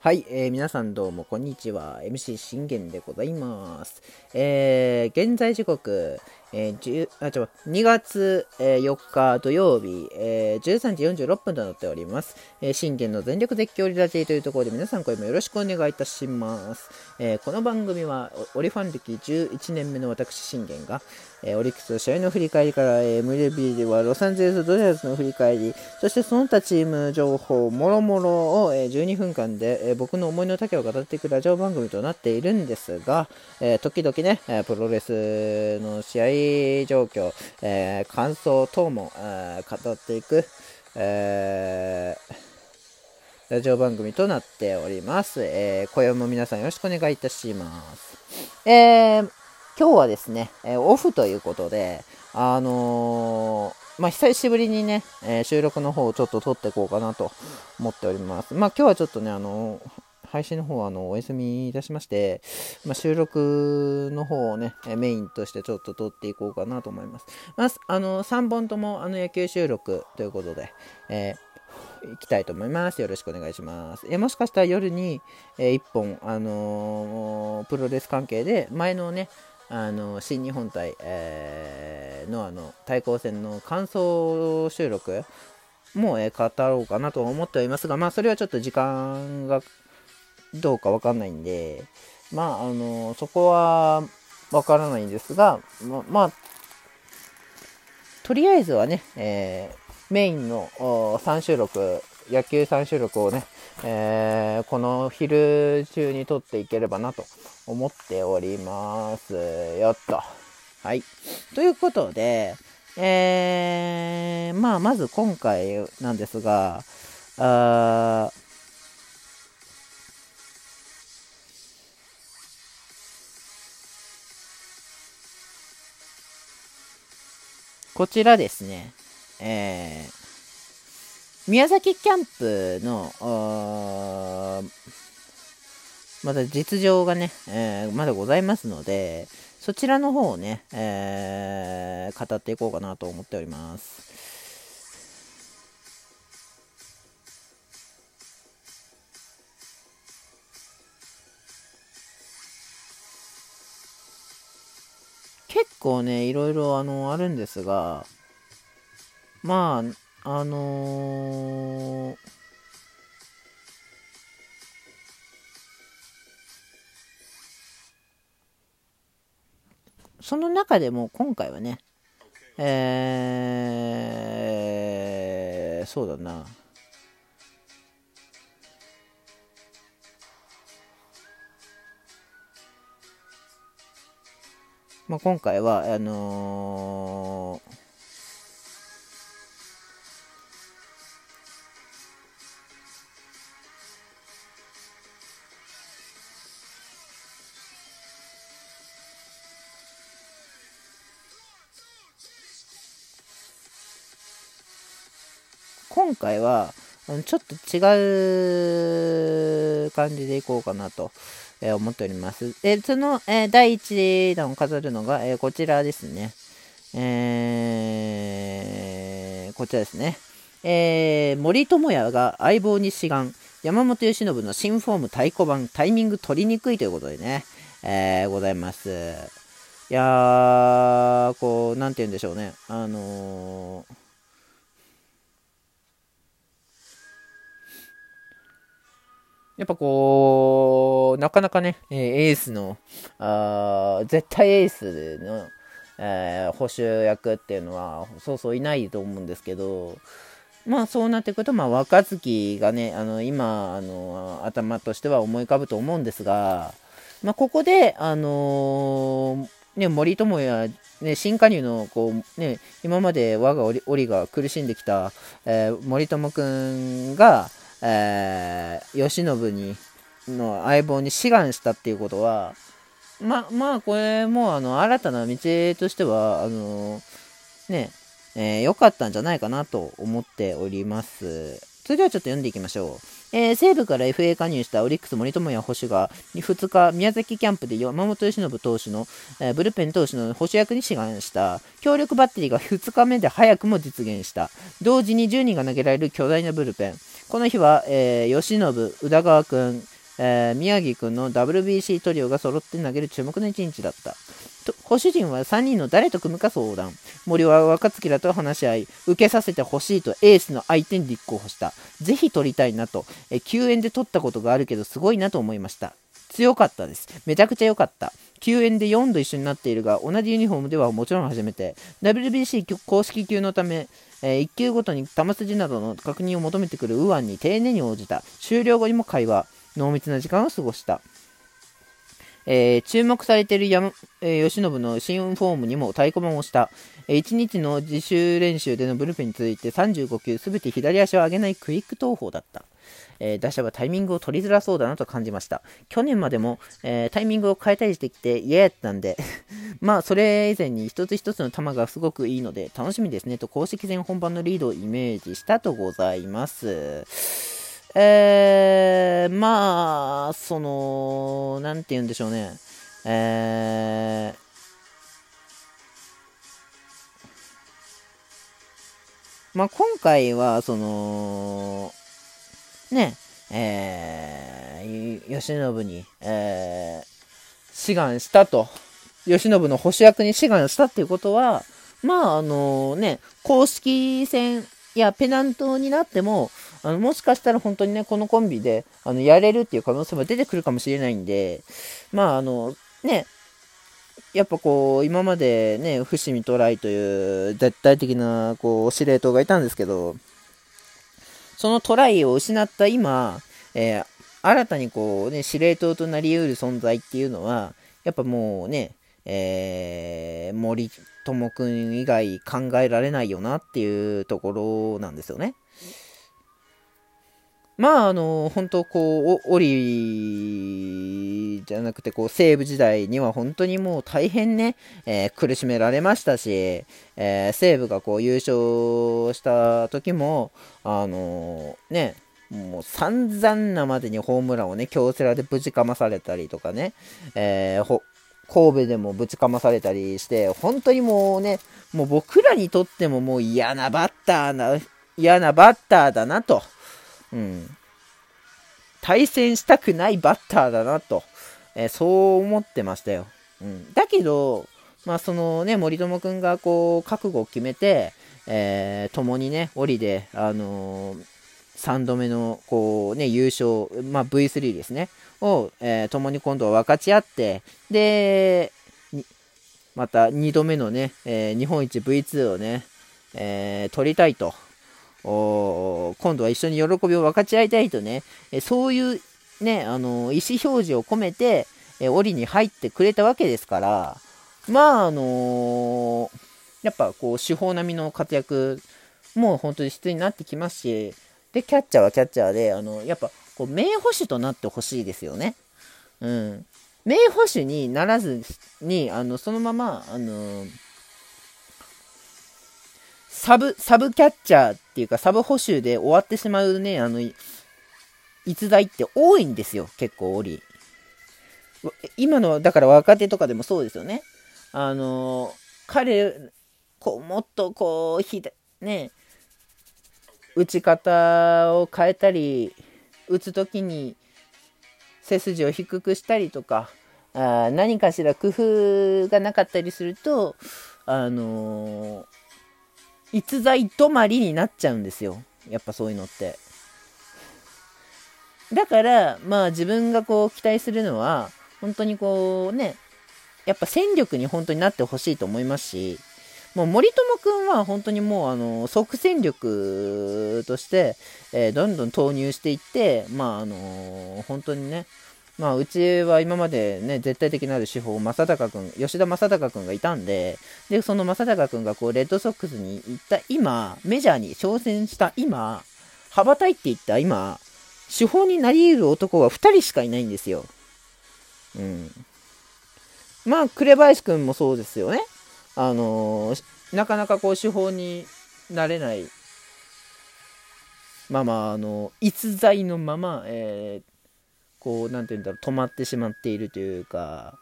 はい、えー、皆さんどうもこんにちは。MC 信玄でございます。えー、現在時刻、えー、あちょ2月、えー、4日土曜日、えー、13時46分となっております。えー、信玄の全力絶叫リラジーというところで皆さんこれもよろしくお願いいたします。えー、この番組はオリファン歴11年目の私信玄が、えー、オリックスの試合の振り返りから、えー、MLB ではロサンゼルスドジャースの振り返り、そしてその他チーム情報、もろもろを、えー、12分間で、えー、僕の思いの丈を語っていくラジオ番組となっているんですが、えー、時々ね、プロレスの試合状況、えー、感想等も、語っていく、えー、ラジオ番組となっております。えー、今宵も皆さんよろしくお願いいたします。えー、今日はですね、えオフということで、あのまあ、久しぶりにね、え収録の方をちょっと撮っていこうかなと思っております。まあ、今日はちょっとね、あの配信の方はあのお休みいたしまして、まあ、収録の方をね、メインとしてちょっと撮っていこうかなと思います。まあ、あの3本ともあの野球収録ということで、えー、いきたいと思います。よろしくお願いします。えもしかしたら夜に、えー、1本、あのー、プロレス関係で、前のね、あの新日本対、えー、のあの対抗戦の感想収録も、え、語ろうかなと思っておりますが、まあ、それはちょっと時間がどうかわかんないんで、まあ、あの、そこはわからないんですが、ま、まあ、とりあえずはね、えー、メインの3収録、野球3収録をね、えー、この昼中に撮っていければなと思っております。よっと。はい。ということで、えー、まあ、まず今回なんですが、あこちらですね、えー、宮崎キャンプの、まだ実情がね、えー、まだございますので、そちらの方をね、えー、語っていこうかなと思っております。結構ね、いろいろあの、あるんですが、まあ、あのー、その中でも今回はね、えー、そうだな。まあ、今回はあのー、今回はちょっと違う感じでいこうかなと。え、思っております。で、その、え、第1弾を飾るのが、え、こちらですね。えーこちらですね。えー森友哉が相棒に志願、山本由伸の新フォーム太鼓判、タイミング取りにくいということでね、えーございます。いやー、こう、なんて言うんでしょうね。あのーやっぱこう、なかなかね、エースの、あ絶対エースの、えー、補修役っていうのは、そうそういないと思うんですけど、まあそうなってくると、まあ若月がね、あの今、あの頭としては思い浮かぶと思うんですが、まあここで、あのー、ね、森友哉、ね、新加入のこう、ね、今まで我が檻が苦しんできた、えー、森友君が、えー、慶喜にの相棒に志願したっていうことはままあこれもあの新たな道としてはあのねえー、良かったんじゃないかなと思っております。それではちょっと読んでいきましょう。えー、西部から FA 加入したオリックス森友哉捕手が2日、宮崎キャンプで山本由伸投手の、えー、ブルペン投手の捕手役に志願した強力バッテリーが2日目で早くも実現した同時に10人が投げられる巨大なブルペンこの日は、えー、吉信、宇田川君、えー、宮城君の WBC トリオが揃って投げる注目の一日だった。保守陣は3人の誰と組むか相談。森は若月らと話し合い、受けさせてほしいとエースの相手に立候補した。ぜひ取りたいなと、え救援で取ったことがあるけどすごいなと思いました。強かったです。めちゃくちゃ良かった。救援で4度一緒になっているが、同じユニフォームではもちろん初めて。WBC 公式級のため、えー、1球ごとに球筋などの確認を求めてくる右腕に丁寧に応じた。終了後にも会話。濃密な時間を過ごした。えー、注目されている山、えー、吉信の新フォームにも太鼓判をした、えー、1日の自主練習でのブルペンに続いて35球すべて左足を上げないクイック投法だった、えー、打者はタイミングを取りづらそうだなと感じました去年までも、えタイミングを変えたりしてきて嫌やったんで まあそれ以前に一つ一つの球がすごくいいので楽しみですねと公式戦本番のリードをイメージしたとございますえー、まあ、その、なんて言うんでしょうね。えー、まあ、今回は、その、ね、えー、慶喜に、えー、志願したと。慶喜の保守役に志願したっていうことは、まあ、あのね、公式戦やペナントになっても、あのもしかしたら本当にね、このコンビであのやれるっていう可能性も出てくるかもしれないんで、まあ、あの、ね、やっぱこう、今までね、伏見トライという絶対的なこう司令塔がいたんですけど、そのトライを失った今、えー、新たにこうね、司令塔となり得る存在っていうのは、やっぱもうね、えー、森友くん以外考えられないよなっていうところなんですよね。まあ、あの、本当こう、オリじゃなくて、こう、西部時代には本当にもう大変ね、えー、苦しめられましたし、えー、西部がこう、優勝した時も、あのー、ね、もう散々なまでにホームランをね、京セラでぶちかまされたりとかね、えー、神戸でもぶちかまされたりして、本当にもうね、もう僕らにとってももう嫌なバッターな、嫌なバッターだなと。うん、対戦したくないバッターだなと、えー、そう思ってましたよ。うん、だけど、まあ、そのね、森友君がこう、覚悟を決めて、えー、共にね、折で、あのー、3度目の、こうね、優勝、まあ、V3 ですね、を、えー、共に今度は分かち合って、で、また2度目のね、えー、日本一 V2 をね、えー、取りたいと。今度は一緒に喜びを分かち合いたいとね、えそういうね、あの意思表示を込めて、え檻に入ってくれたわけですから、まあ、あのやっぱこう、手法並みの活躍も本当に必要になってきますし、で、キャッチャーはキャッチャーで、あの、やっぱ、こう、名捕手となってほしいですよね。うん。名捕手にならずに、あの、そのまま、あのサブ、サブキャッチャーっていうか、サブ補修で終わってしまうね、あの、逸材って多いんですよ、結構、オリ。今の、だから若手とかでもそうですよね。あの、彼、こう、もっとこう、ひね、打ち方を変えたり、打つ時に背筋を低くしたりとか、あ何かしら工夫がなかったりすると、あのー、逸材止まりになっちゃうんですよ。やっぱそういうのって。だから、まあ自分がこう期待するのは、本当にこうね、やっぱ戦力に本当になってほしいと思いますし、もう森友くんは本当にもうあの即戦力として、えー、どんどん投入していって、まああの本当にね、まあ、うちは今までね、絶対的なる手法、正隆君、吉田正尚君がいたんで、で、その正隆君がこう、レッドソックスに行った今、メジャーに挑戦した今、羽ばたいていった今、手法になり得る男は2人しかいないんですよ。うん。まあ、紅林君もそうですよね。あのー、なかなかこう、手法になれない。まあまあ、あの、逸材のまま、えーこう、なんて言うんだろう、止まってしまっているというか、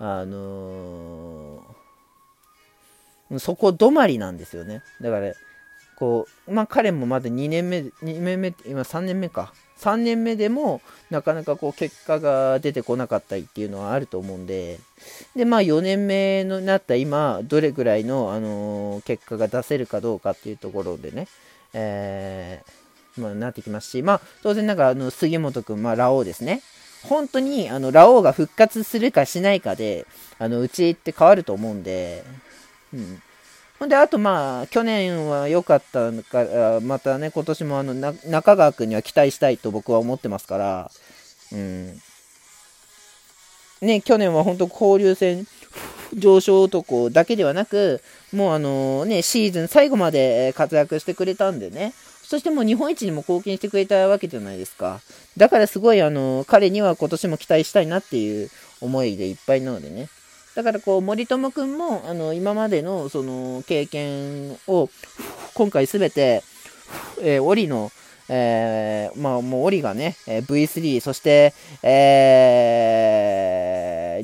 あのー、そこ止まりなんですよね。だから、こう、まあ彼もまだ2年目、2年目、今3年目か。3年目でもなかなかこう結果が出てこなかったりっていうのはあると思うんで、で、まあ4年目になった今、どれぐらいの、あのー、結果が出せるかどうかっていうところでね、えー、まあなってきますし、まあ当然なんかあの杉本君、まあラオウですね。本当にあのラオウが復活するかしないかで、あのうちって変わると思うんで、うん。ほんで、あとまあ、去年は良かったから、またね、今年もあの、中川君には期待したいと僕は思ってますから、うん。ね、去年は本当交流戦上昇男だけではなく、もうあのね、シーズン最後まで活躍してくれたんでね、そしてもう日本一にも貢献してくれたわけじゃないですか。だからすごいあの、彼には今年も期待したいなっていう思いでいっぱいなのでね。だからこう、森友くんも、あの、今までのその経験を、今回すべて、えー、オリの、えー、まあもうオリがね、V3、そして、え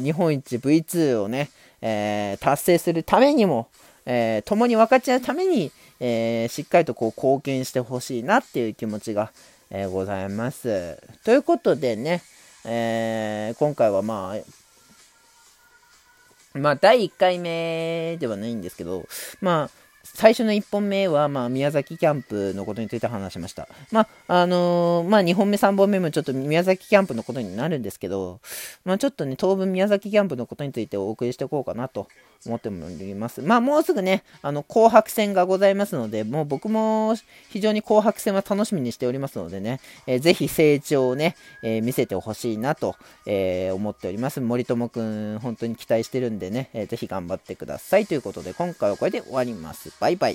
ー、日本一 V2 をね、えー、達成するためにも、えー、共に分かち合うために、えー、しっかりとこう貢献してほしいなっていう気持ちが、えー、ございます。ということでね、えー、今回はまあ、まあ、第1回目ではないんですけど、まあ、最初の1本目は、まあ、宮崎キャンプのことについて話しました。まあ、あのー、まあ、2本目、3本目もちょっと宮崎キャンプのことになるんですけど、まあ、ちょっとね、当分宮崎キャンプのことについてお送りしていこうかなと思っております。まあ、もうすぐね、あの、紅白戦がございますので、もう僕も非常に紅白戦は楽しみにしておりますのでね、えー、ぜひ成長をね、えー、見せてほしいなと、えー、思っております。森友くん、本当に期待してるんでね、えー、ぜひ頑張ってください。ということで、今回はこれで終わります。バイバイ。